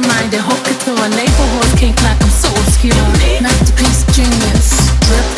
mastermind and hope to a neighborhood can't I'm so obscure. Masterpiece genius, drip